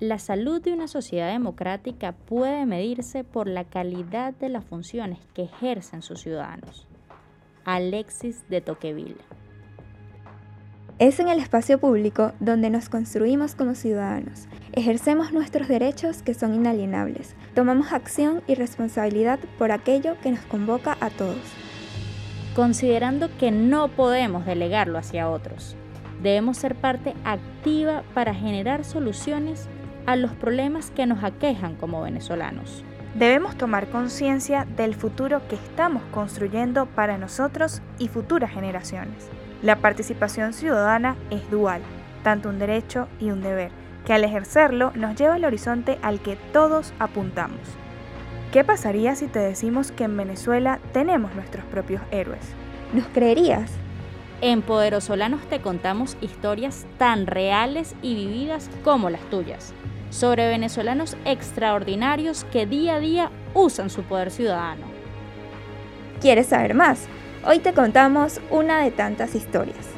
La salud de una sociedad democrática puede medirse por la calidad de las funciones que ejercen sus ciudadanos. Alexis de Toqueville. Es en el espacio público donde nos construimos como ciudadanos, ejercemos nuestros derechos que son inalienables, tomamos acción y responsabilidad por aquello que nos convoca a todos. Considerando que no podemos delegarlo hacia otros, debemos ser parte activa para generar soluciones a los problemas que nos aquejan como venezolanos. Debemos tomar conciencia del futuro que estamos construyendo para nosotros y futuras generaciones. La participación ciudadana es dual, tanto un derecho y un deber, que al ejercerlo nos lleva al horizonte al que todos apuntamos. ¿Qué pasaría si te decimos que en Venezuela tenemos nuestros propios héroes? ¿Nos creerías? En Poderosolanos te contamos historias tan reales y vividas como las tuyas sobre venezolanos extraordinarios que día a día usan su poder ciudadano. ¿Quieres saber más? Hoy te contamos una de tantas historias.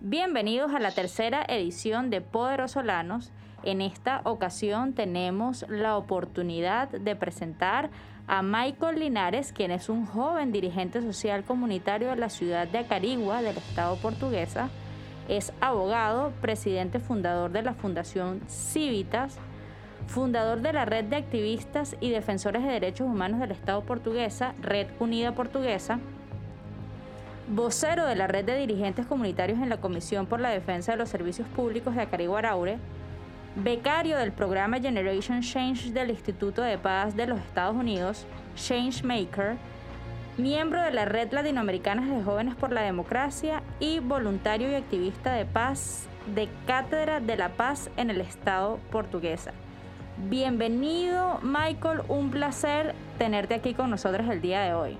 Bienvenidos a la tercera edición de Poderosolanos en esta ocasión tenemos la oportunidad de presentar a Michael Linares, quien es un joven dirigente social comunitario de la ciudad de Acarigua, del estado portuguesa. Es abogado, presidente fundador de la Fundación Civitas, fundador de la Red de Activistas y Defensores de Derechos Humanos del Estado portuguesa, Red Unida Portuguesa, vocero de la Red de Dirigentes Comunitarios en la Comisión por la Defensa de los Servicios Públicos de Acarigua Araure, becario del programa Generation Change del Instituto de Paz de los Estados Unidos, Changemaker, miembro de la Red Latinoamericana de Jóvenes por la Democracia y voluntario y activista de paz de Cátedra de la Paz en el Estado portuguesa. Bienvenido Michael, un placer tenerte aquí con nosotros el día de hoy.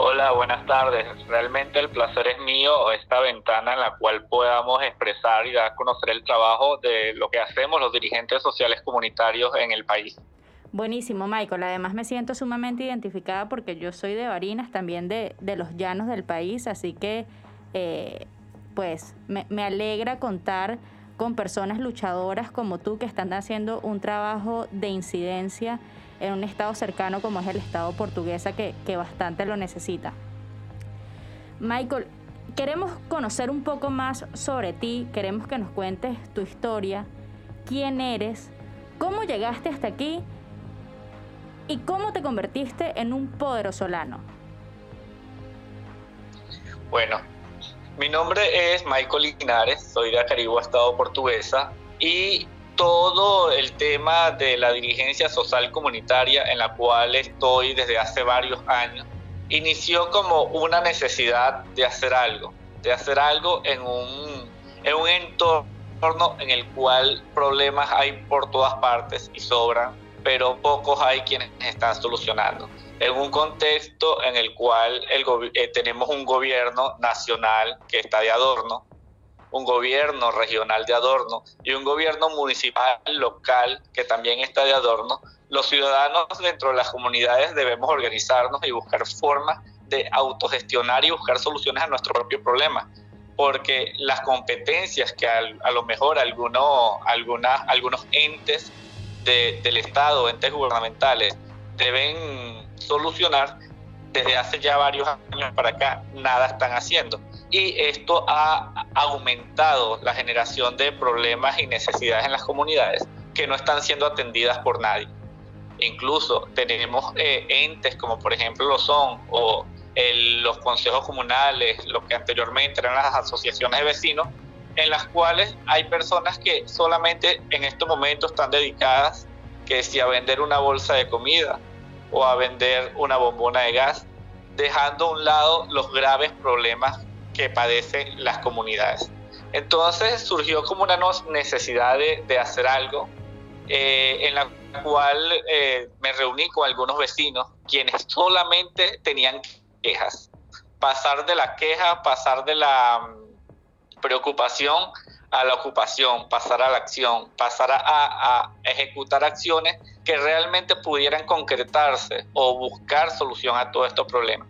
Hola, buenas tardes. Realmente el placer es mío, esta ventana en la cual podamos expresar y dar a conocer el trabajo de lo que hacemos los dirigentes sociales comunitarios en el país. Buenísimo, Michael. Además me siento sumamente identificada porque yo soy de Barinas, también de, los llanos del país, así que eh, pues me, me alegra contar con personas luchadoras como tú que están haciendo un trabajo de incidencia en un estado cercano como es el estado portuguesa que, bastante lo necesita. Michael, queremos conocer un poco más sobre ti, queremos que nos cuentes tu historia, quién eres, cómo llegaste hasta aquí y cómo te convertiste en un poderosolano. Bueno, mi nombre es Michael Linares, soy de Acarigua, Estado Portuguesa, y todo el tema de la dirigencia social comunitaria en la cual estoy desde hace varios años, inició como una necesidad de hacer algo, de hacer algo en un, en un entorno en el cual problemas hay por todas partes y sobran, pero pocos hay quienes están solucionando. En un contexto en el cual el, eh, tenemos un gobierno nacional que está de adorno, un gobierno regional de adorno y un gobierno municipal local que también está de adorno, los ciudadanos dentro de las comunidades debemos organizarnos y buscar formas de autogestionar y buscar soluciones a nuestro propio problema. Porque las competencias que a, lo mejor algunos, algunos entes del Estado, entes gubernamentales, deben solucionar, desde hace ya varios años para acá, nada están haciendo y esto ha aumentado la generación de problemas y necesidades en las comunidades que no están siendo atendidas por nadie. Incluso tenemos eh, entes como por ejemplo lo son o los consejos comunales, lo que anteriormente eran las asociaciones de vecinos, en las cuales hay personas que solamente en estos momentos están dedicadas que si a vender una bolsa de comida o a vender una bombona de gas, dejando a un lado los graves problemas que padecen las comunidades. Entonces surgió como una necesidad de, hacer algo eh, en la cual eh, me reuní con algunos vecinos quienes solamente tenían quejas. Pasar de la queja, pasar de la mm, preocupación a la ocupación, pasar a la acción, pasar a, ejecutar acciones que realmente pudieran concretarse o buscar solución a todos estos problemas.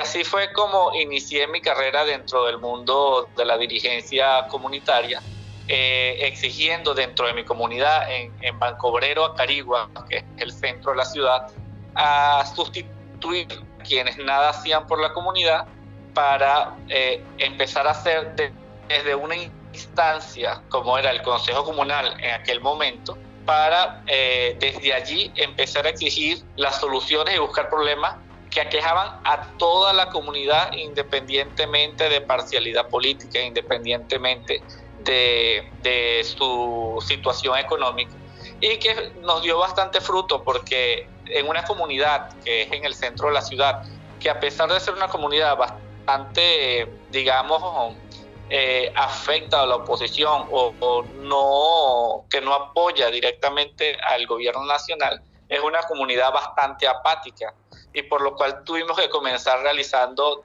Así fue como inicié mi carrera dentro del mundo de la dirigencia comunitaria, eh, exigiendo dentro de mi comunidad en, en Banco Obrero, Acarigua, que es el centro de la ciudad, a sustituir quienes nada hacían por la comunidad para eh, empezar a hacer desde una instancia como era el Consejo Comunal en aquel momento, para eh, desde allí empezar a exigir las soluciones y buscar problemas que aquejaban a toda la comunidad independientemente de parcialidad política, independientemente de, de su situación económica. Y que nos dio bastante fruto porque en una comunidad que es en el centro de la ciudad, que a pesar de ser una comunidad bastante, digamos, eh, afecta a la oposición o, no que no apoya directamente al gobierno nacional es una comunidad bastante apática y por lo cual tuvimos que comenzar realizando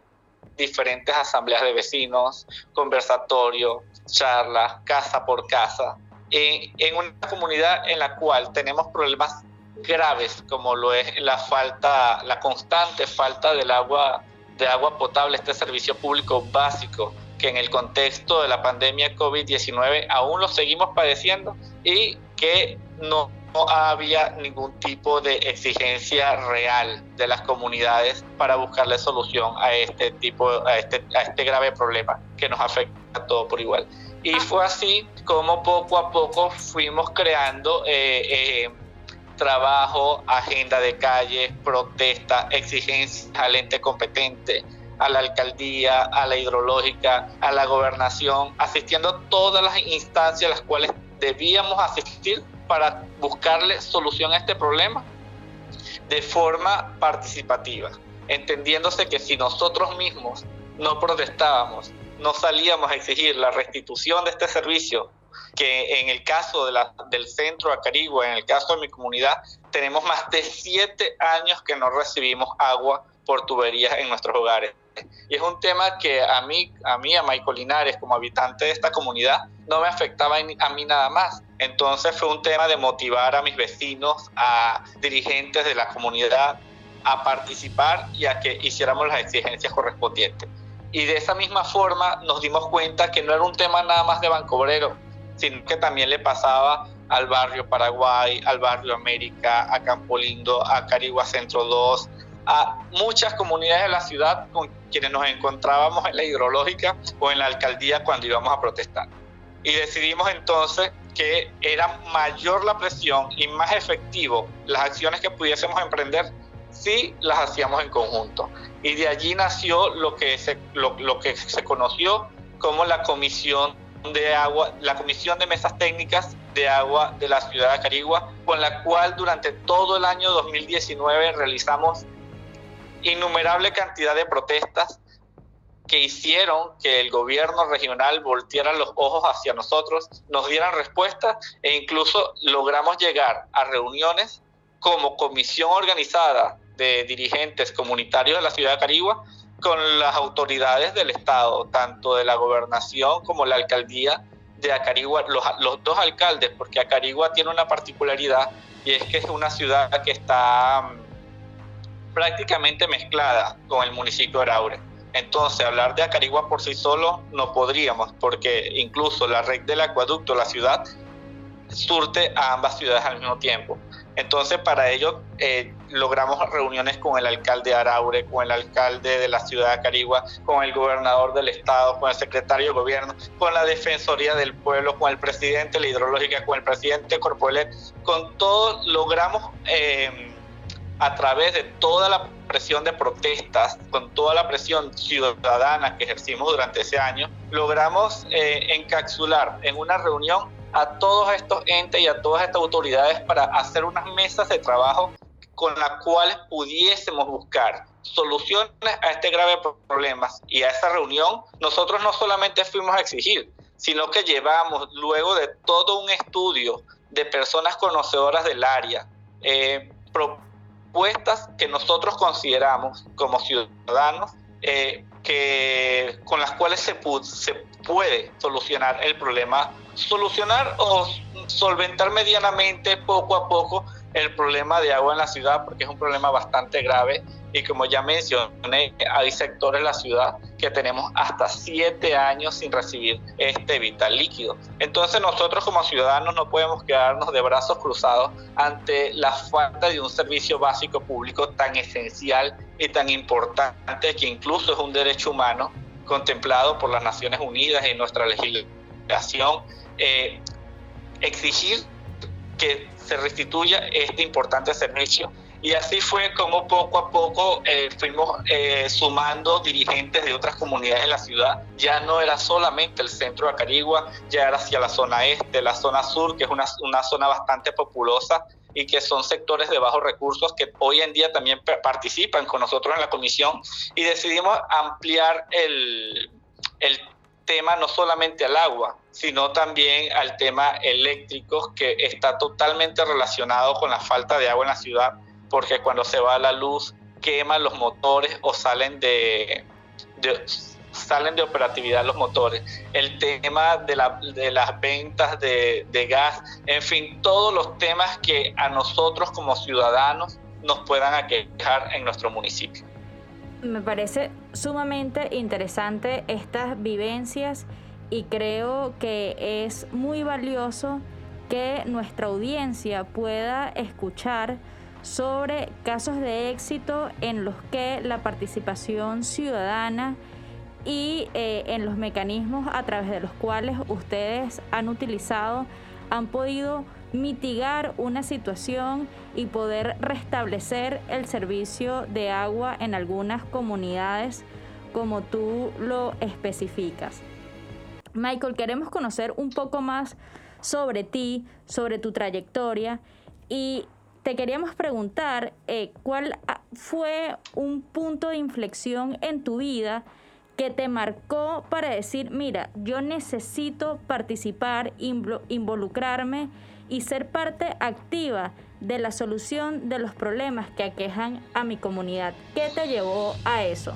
diferentes asambleas de vecinos, conversatorios, charlas, casa por casa, en, en una comunidad en la cual tenemos problemas graves como lo es la falta, la constante falta del agua, de agua potable, este servicio público básico que en el contexto de la pandemia COVID-19 aún lo seguimos padeciendo y que no, había ningún tipo de exigencia real de las comunidades para buscarle solución a este tipo, a este, a este grave problema que nos afecta a todos por igual. Y fue así como poco a poco fuimos creando eh, eh, trabajo, agenda de calle, protesta, exigencias al ente competente, a la alcaldía, a la hidrológica, a la gobernación, asistiendo a todas las instancias a las cuales debíamos asistir para buscarle solución a este problema de forma participativa, entendiéndose que si nosotros mismos no protestábamos, no salíamos a exigir la restitución de este servicio que en el caso del centro Acarigua, en el caso de mi comunidad, tenemos más de siete años que no recibimos agua por tuberías en nuestros hogares. Y es un tema que a mí, a mí, a Michael Linares, como habitante de esta comunidad, no me afectaba a mí nada más. Entonces fue un tema de motivar a mis vecinos, a dirigentes de la comunidad, a participar y a que hiciéramos las exigencias correspondientes. Y de esa misma forma nos dimos cuenta que no era un tema nada más de Banco Obrero, sino que también le pasaba al barrio Paraguay, al barrio América, a Campo Lindo, a Carigua Centro 2, a muchas comunidades de la ciudad con quienes nos encontrábamos en la hidrológica o en la alcaldía cuando íbamos a protestar. Y decidimos entonces que era mayor la presión y más efectivo las acciones que pudiésemos emprender si las hacíamos en conjunto. Y de allí nació lo que se, lo, lo que se conoció como la Comisión de agua, la Comisión de Mesas Técnicas de Agua de la ciudad de Carigua, con la cual durante todo el año 2019 realizamos innumerable cantidad de protestas que hicieron que el gobierno regional volteara los ojos hacia nosotros, nos dieran respuesta e incluso logramos llegar a reuniones como comisión organizada de dirigentes comunitarios de la ciudad de Carigua con las autoridades del Estado, tanto de la gobernación como la alcaldía de Acarigua, los, los dos alcaldes, porque Acarigua tiene una particularidad y es que es una ciudad que está mm, prácticamente mezclada con el municipio de Araure. Entonces, hablar de Acarigua por sí solo no podríamos, porque incluso la red del acueducto, la ciudad, surte a ambas ciudades al mismo tiempo. Entonces, para ello, eh, logramos reuniones con el alcalde de Araure, con el alcalde de la ciudad de Carigua, con el gobernador del estado, con el secretario de gobierno, con la Defensoría del Pueblo, con el presidente de la hidrológica, con el presidente Corpoelet. Con todo logramos, eh, a través de toda la presión de protestas, con toda la presión ciudadana que ejercimos durante ese año, logramos eh, encapsular en una reunión a todos estos entes y a todas estas autoridades para hacer unas mesas de trabajo con las cuales pudiésemos buscar soluciones a este grave problema. Y a esa reunión nosotros no solamente fuimos a exigir, sino que llevamos luego de todo un estudio de personas conocedoras del área, eh, propuestas que nosotros consideramos como ciudadanos eh, que, con las cuales se, se puede solucionar el problema, solucionar o solventar medianamente poco a poco el problema de agua en la ciudad, porque es un problema bastante grave y como ya mencioné, hay sectores de la ciudad que tenemos hasta siete años sin recibir este vital líquido. Entonces nosotros como ciudadanos no podemos quedarnos de brazos cruzados ante la falta de un servicio básico público tan esencial y tan importante que incluso es un derecho humano contemplado por las Naciones Unidas en nuestra legislación. Eh, exigir que se restituya este importante servicio y así fue como poco a poco eh, fuimos eh, sumando dirigentes de otras comunidades de la ciudad. Ya no era solamente el centro de Acarigua, ya era hacia la zona este, la zona sur, que es una, zona bastante populosa y que son sectores de bajos recursos que hoy en día también participan con nosotros en la comisión y decidimos ampliar el, el tema no solamente al agua, sino también al tema eléctrico que está totalmente relacionado con la falta de agua en la ciudad porque cuando se va la luz queman los motores o salen de, salen de operatividad los motores. El tema de, de las ventas de, de, gas, en fin, todos los temas que a nosotros como ciudadanos nos puedan aquejar en nuestro municipio. Me parece sumamente interesante estas vivencias y creo que es muy valioso que nuestra audiencia pueda escuchar sobre casos de éxito en los que la participación ciudadana y eh, en los mecanismos a través de los cuales ustedes han utilizado han podido mitigar una situación y poder restablecer el servicio de agua en algunas comunidades como tú lo especificas. Michael, queremos conocer un poco más sobre ti, sobre tu trayectoria y te queríamos preguntar eh, cuál fue un punto de inflexión en tu vida que te marcó para decir, mira, yo necesito participar, involucrarme y ser parte activa de la solución de los problemas que aquejan a mi comunidad. ¿Qué te llevó a eso?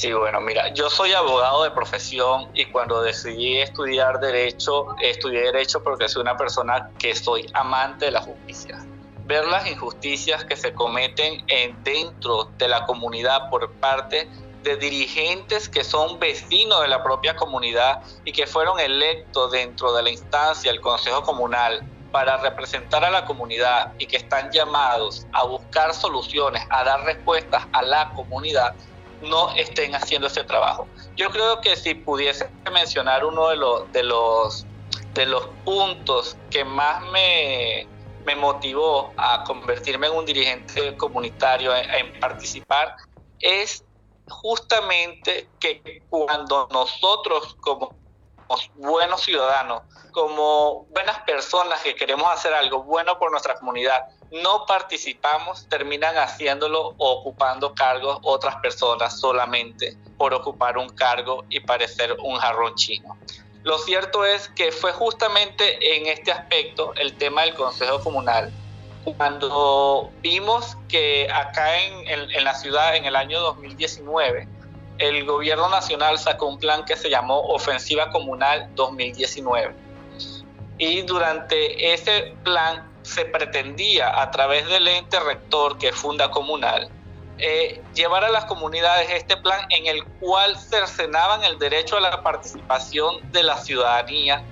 Sí, bueno, mira, yo soy abogado de profesión y cuando decidí estudiar derecho, estudié derecho porque soy una persona que soy amante de la justicia. Ver las injusticias que se cometen en, dentro de la comunidad por parte de dirigentes que son vecinos de la propia comunidad y que fueron electos dentro de la instancia, el Consejo Comunal, para representar a la comunidad y que están llamados a buscar soluciones, a dar respuestas a la comunidad, no estén haciendo ese trabajo. Yo creo que si pudiese mencionar uno de los, de los, de los puntos que más me, me motivó a convertirme en un dirigente comunitario, en, participar, es justamente que cuando nosotros como buenos ciudadanos, como buenas personas que queremos hacer algo bueno por nuestra comunidad, no participamos, terminan haciéndolo o ocupando cargos otras personas solamente por ocupar un cargo y parecer un jarrón chino. Lo cierto es que fue justamente en este aspecto el tema del Consejo Comunal. Cuando vimos que acá en, en la ciudad en el año 2019, el gobierno nacional sacó un plan que se llamó Ofensiva Comunal 2019. Y durante ese plan se pretendía a través del ente rector que Funda Comunal eh, llevar a las comunidades este plan en el cual cercenaban el derecho a la participación de la ciudadanía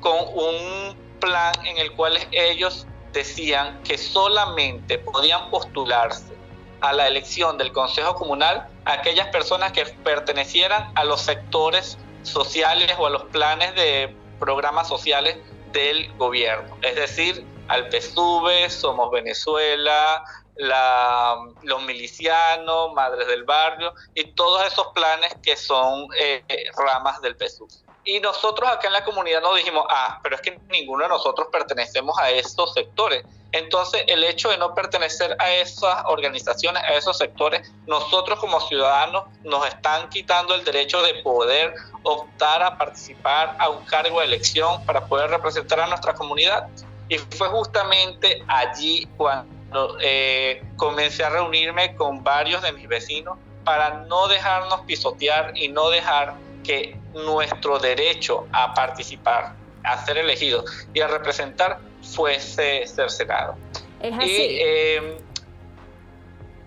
con un plan en el cual ellos decían que solamente podían postularse a la elección del Consejo Comunal aquellas personas que pertenecieran a los sectores sociales o a los planes de programas sociales del gobierno, es decir, al PSUV, Somos Venezuela, la, los milicianos, Madres del Barrio y todos esos planes que son eh, ramas del PSUV. Y nosotros acá en la comunidad nos dijimos, ah, pero es que ninguno de nosotros pertenecemos a esos sectores. Entonces, el hecho de no pertenecer a esas organizaciones, a esos sectores, nosotros como ciudadanos nos están quitando el derecho de poder optar a participar a un cargo de elección para poder representar a nuestra comunidad. Y fue justamente allí cuando eh, comencé a reunirme con varios de mis vecinos para no dejarnos pisotear y no dejar que nuestro derecho a participar, a ser elegidos y a representar fuese cercenado. Es así. Em,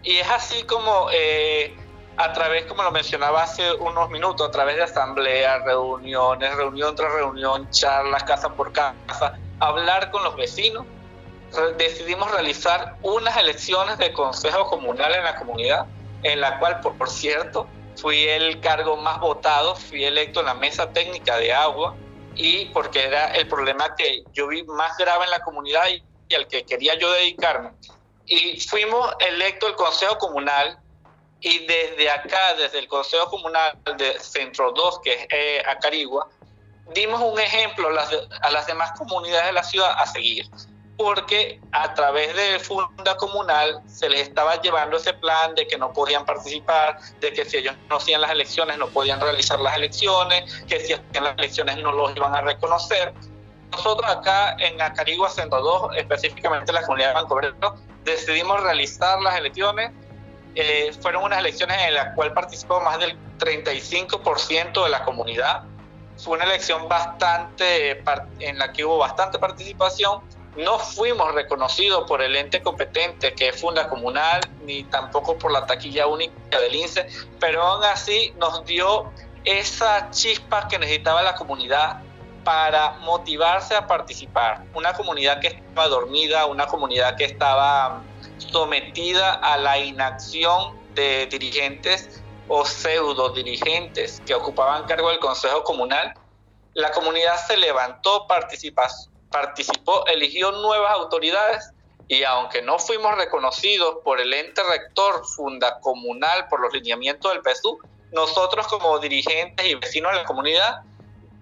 y, es así como eh, a través, como lo mencionaba hace unos minutos, a través de asambleas, reuniones, reunión tras reunión, charlas, casa por casa, hablar con los vecinos, decidimos realizar unas elecciones de consejo comunal en la comunidad, en la cual, por, por cierto, fui el cargo más votado, fui electo en la mesa técnica de agua y porque era el problema que yo vi más grave en la comunidad y, al que quería yo dedicarme. Y fuimos electo el Consejo Comunal y desde acá, desde el Consejo Comunal de Centro 2, que es eh, Acarigua, dimos un ejemplo a las, demás comunidades de la ciudad a seguir porque a través del Funda Comunal se les estaba llevando ese plan de que no podían participar, de que si ellos no hacían las elecciones no podían realizar las elecciones, que si hacían las elecciones no los iban a reconocer. Nosotros acá en Acarigua Centro 2, específicamente la comunidad de Banco decidimos realizar las elecciones. Eh, fueron unas elecciones en las cuales participó más del 35% de la comunidad. Fue una elección bastante, en la que hubo bastante participación no fuimos reconocidos por el ente competente que es Funda Comunal, ni tampoco por la taquilla única del INSE, pero aún así nos dio esa chispa que necesitaba la comunidad para motivarse a participar. Una comunidad que estaba dormida, una comunidad que estaba sometida a la inacción de dirigentes o pseudo dirigentes que ocupaban cargo del Consejo Comunal. La comunidad se levantó, participó, eligió nuevas autoridades y aunque no fuimos reconocidos por el ente rector fundacomunal por los lineamientos del PSU, nosotros como dirigentes y vecinos de la comunidad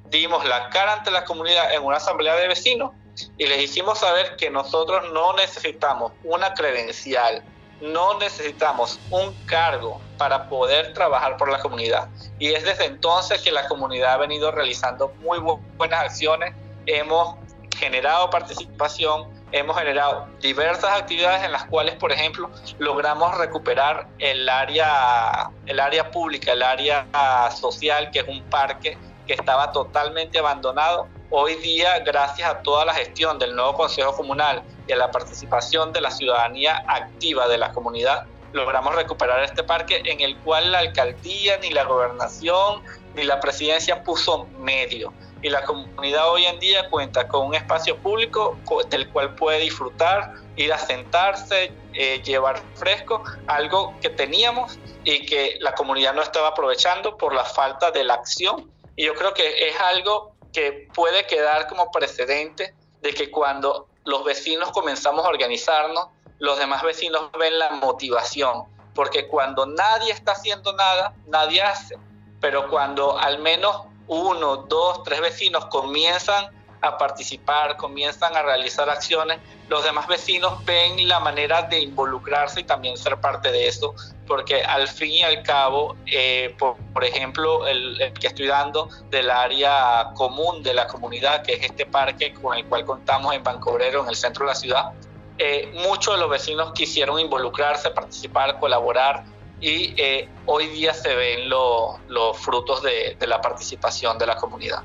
dimos la cara ante la comunidad en una asamblea de vecinos y les hicimos saber que nosotros no necesitamos una credencial, no necesitamos un cargo para poder trabajar por la comunidad. Y es desde entonces que la comunidad ha venido realizando muy buenas acciones. Hemos generado participación, hemos generado diversas actividades en las cuales, por ejemplo, logramos recuperar el área, el área pública, el área social, que es un parque que estaba totalmente abandonado. Hoy día, gracias a toda la gestión del nuevo Consejo Comunal y a la participación de la ciudadanía activa de la comunidad, logramos recuperar este parque en el cual la alcaldía, ni la gobernación, ni la presidencia puso medio y la comunidad hoy en día cuenta con un espacio público del cual puede disfrutar, ir a sentarse, eh, llevar fresco, algo que teníamos y que la comunidad no estaba aprovechando por la falta de la acción. Y yo creo que es algo que puede quedar como precedente de que cuando los vecinos comenzamos a organizarnos, los demás vecinos ven la motivación, porque cuando nadie está haciendo nada, nadie hace, pero cuando al menos uno, dos, tres vecinos comienzan a participar, comienzan a realizar acciones, los demás vecinos ven la manera de involucrarse y también ser parte de eso, porque al fin y al cabo, eh, por, ejemplo, el, que estoy dando del área común de la comunidad, que es este parque con el cual contamos en Bancobrero, en el centro de la ciudad, eh, muchos de los vecinos quisieron involucrarse, participar, colaborar, y eh, hoy día se ven los frutos de, la participación de la comunidad.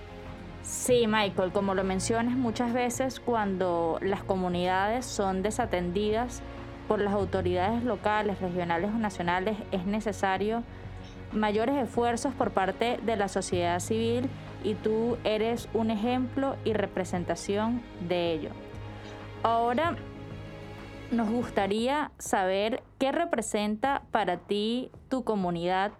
Sí, Michael, como lo mencionas muchas veces cuando las comunidades son desatendidas por las autoridades locales, regionales o nacionales, es necesario mayores esfuerzos por parte de la sociedad civil y tú eres un ejemplo y representación de ello. Ahora nos gustaría saber qué representa para ti tu comunidad,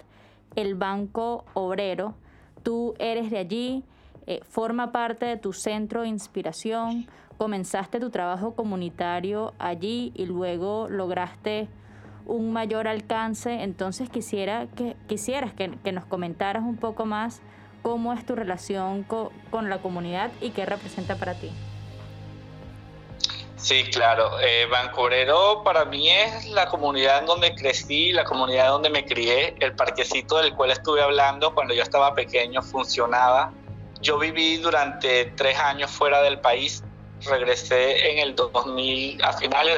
el Banco Obrero. Tú eres de allí, eh, forma parte de tu centro de inspiración, comenzaste tu trabajo comunitario allí y luego lograste un mayor alcance. Entonces quisiera que, quisieras que, nos comentaras un poco más cómo es tu relación con la comunidad y qué representa para ti. Sí, claro. Eh, Bancorero para mí es la comunidad en donde crecí, la comunidad donde me crié. El parquecito del cual estuve hablando cuando yo estaba pequeño funcionaba. Yo viví durante tres años fuera del país. Regresé en el 2000, a finales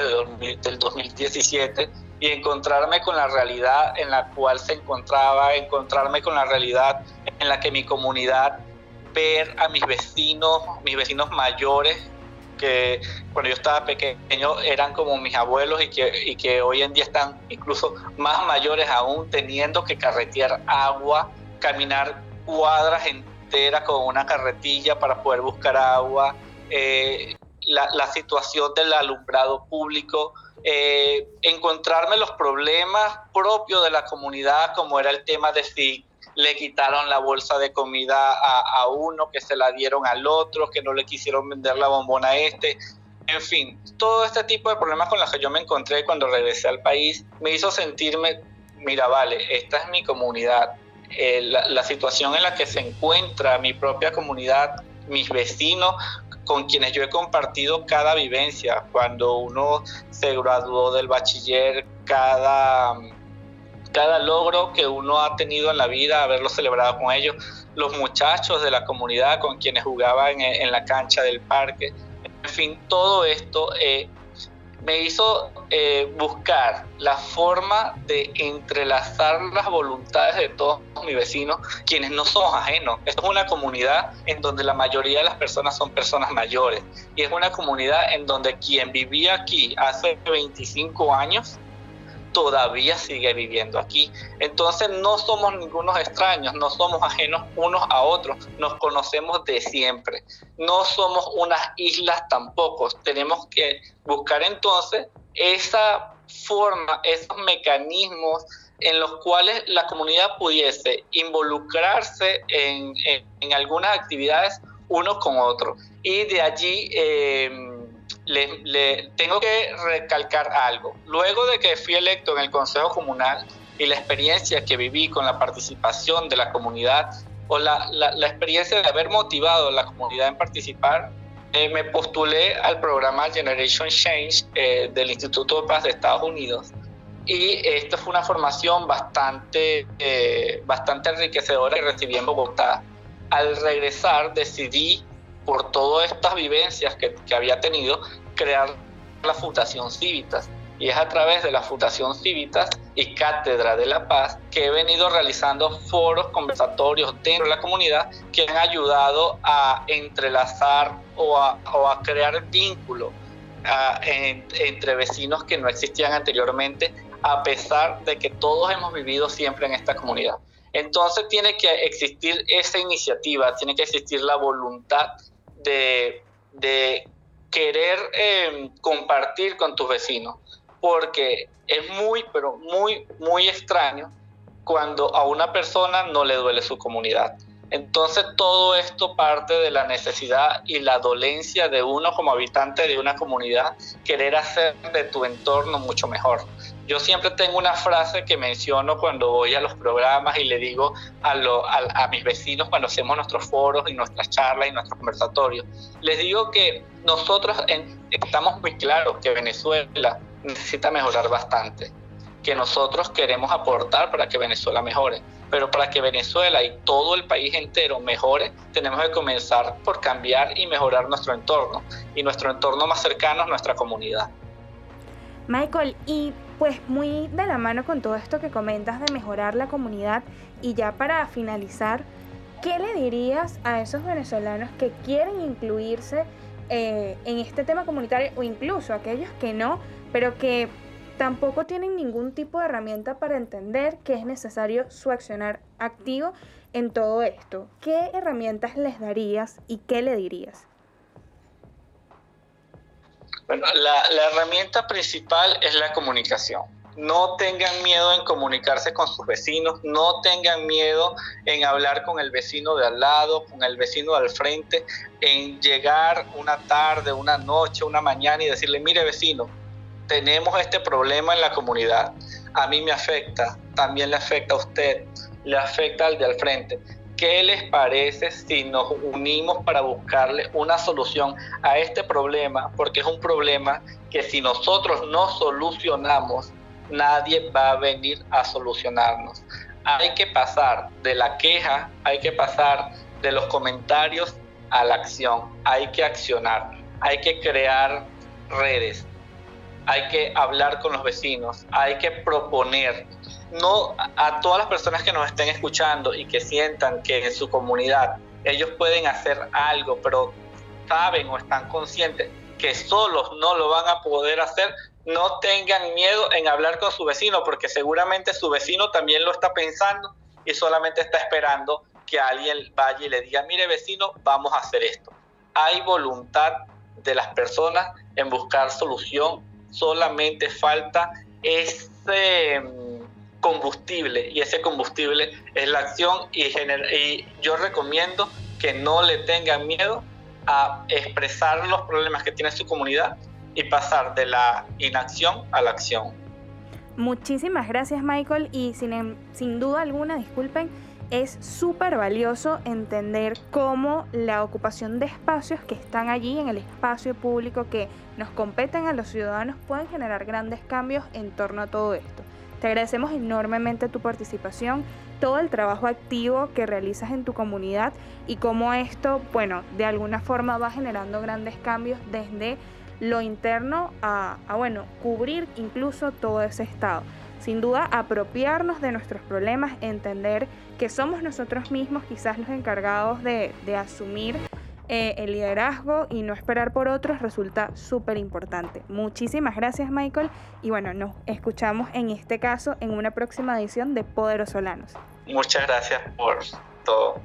del 2017 y encontrarme con la realidad en la cual se encontraba, encontrarme con la realidad en la que mi comunidad, ver a mis vecinos, mis vecinos mayores, que cuando yo estaba pequeño eran como mis abuelos y que, y que hoy en día están incluso más mayores aún, teniendo que carretear agua, caminar cuadras enteras con una carretilla para poder buscar agua, eh, la, la situación del alumbrado público, eh, encontrarme los problemas propios de la comunidad, como era el tema de si le quitaron la bolsa de comida a, uno, que se la dieron al otro, que no le quisieron vender la bombona a este. En fin, todo este tipo de problemas con los que yo me encontré cuando regresé al país me hizo sentirme, mira, vale, esta es mi comunidad. Eh, la situación en la que se encuentra mi propia comunidad, mis vecinos, con quienes yo he compartido cada vivencia, cuando uno se graduó del bachiller, cada, cada logro que uno ha tenido en la vida, haberlo celebrado con ellos, los muchachos de la comunidad con quienes jugaban en, la cancha del parque, en fin, todo esto eh, me hizo eh, buscar la forma de entrelazar las voluntades de todos mis vecinos, quienes no somos ajenos. Esto es una comunidad en donde la mayoría de las personas son personas mayores y es una comunidad en donde quien vivía aquí hace 25 años todavía sigue viviendo aquí. Entonces no somos ningunos extraños, no somos ajenos unos a otros, nos conocemos de siempre. No somos unas islas tampoco. Tenemos que buscar entonces esa forma, esos mecanismos en los cuales la comunidad pudiese involucrarse en, algunas actividades uno con otro. Y de allí... Eh, le, tengo que recalcar algo. Luego de que fui electo en el Consejo Comunal y la experiencia que viví con la participación de la comunidad o la, la, experiencia de haber motivado a la comunidad en participar, eh, me postulé al programa Generation Change eh, del Instituto de Paz de Estados Unidos. Y esta fue una formación bastante, eh, bastante enriquecedora que recibí en Bogotá. Al regresar decidí por todas estas vivencias que, había tenido, crear la Fundación Civitas. Y es a través de la Fundación Civitas y Cátedra de la Paz que he venido realizando foros conversatorios dentro de la comunidad que han ayudado a entrelazar o a, o a crear vínculos entre vecinos que no existían anteriormente, a pesar de que todos hemos vivido siempre en esta comunidad. Entonces tiene que existir esa iniciativa, tiene que existir la voluntad de, querer em, compartir con tus vecinos, porque es muy, pero muy, muy extraño cuando a una persona no le duele su comunidad. Entonces todo esto parte de la necesidad y la dolencia de uno como habitante de una comunidad, querer hacer de tu entorno mucho mejor. Yo siempre tengo una frase que menciono cuando voy a los programas y le digo a, a, mis vecinos cuando hacemos nuestros foros y nuestras charlas y nuestros conversatorios. Les digo que nosotros estamos muy claros que Venezuela necesita mejorar bastante, que nosotros queremos aportar para que Venezuela mejore, pero para que Venezuela y todo el país entero mejore, tenemos que comenzar por cambiar y mejorar nuestro entorno, y nuestro entorno más cercano es nuestra comunidad. Michael, y pues muy de la mano con todo esto que comentas de mejorar la comunidad y ya para finalizar, ¿qué le dirías a esos venezolanos que quieren incluirse eh, en este tema comunitario o incluso aquellos que no, pero que tampoco tienen ningún tipo de herramienta para entender que es necesario su accionar activo en todo esto? ¿Qué herramientas les darías y qué le dirías? Bueno, la, herramienta principal es la comunicación. No tengan miedo en comunicarse con sus vecinos, no tengan miedo en hablar con el vecino de al lado, con el vecino al frente, en llegar una tarde, una noche, una mañana y decirle, mire vecino, tenemos este problema en la comunidad, a mí me afecta, también le afecta a usted, le afecta al de al frente ¿Qué les parece si nos unimos para buscarle una solución a este problema? Porque es un problema que si nosotros no solucionamos, nadie va a venir a solucionarnos. Hay que pasar de la queja, hay que pasar de los comentarios a la acción, hay que accionar. hay que crear redes, hay que hablar con los vecinos, hay que proponer. No a todas las personas que nos estén escuchando y que sientan que en su comunidad ellos pueden hacer algo, pero saben o están conscientes que solos no lo van a poder hacer, no tengan miedo en hablar con su vecino, porque seguramente su vecino también lo está pensando y solamente está esperando que alguien vaya y le diga, mire vecino, vamos a hacer esto. Hay voluntad de las personas en buscar solución, solamente falta ese combustible y ese combustible es la acción y, y yo recomiendo que no le tengan miedo a expresar los problemas que tiene su comunidad y pasar de la inacción a la acción. Muchísimas gracias Michael y sin, em, sin duda alguna, disculpen, es súper valioso entender cómo la ocupación de espacios que están allí en el espacio público que nos competen a los ciudadanos pueden generar grandes cambios en torno a todo esto. Te agradecemos enormemente tu participación, todo el trabajo activo que realizas en tu comunidad y cómo esto, bueno, de alguna forma va generando grandes cambios desde lo interno a, bueno, cubrir incluso todo ese estado. Sin duda, apropiarnos de nuestros problemas, entender que somos nosotros mismos quizás los encargados de, asumir eh, el liderazgo y no esperar por otros resulta súper importante. Muchísimas gracias Michael y bueno, nos escuchamos en este caso en una próxima edición de Poderosolanos. Muchas gracias por todo.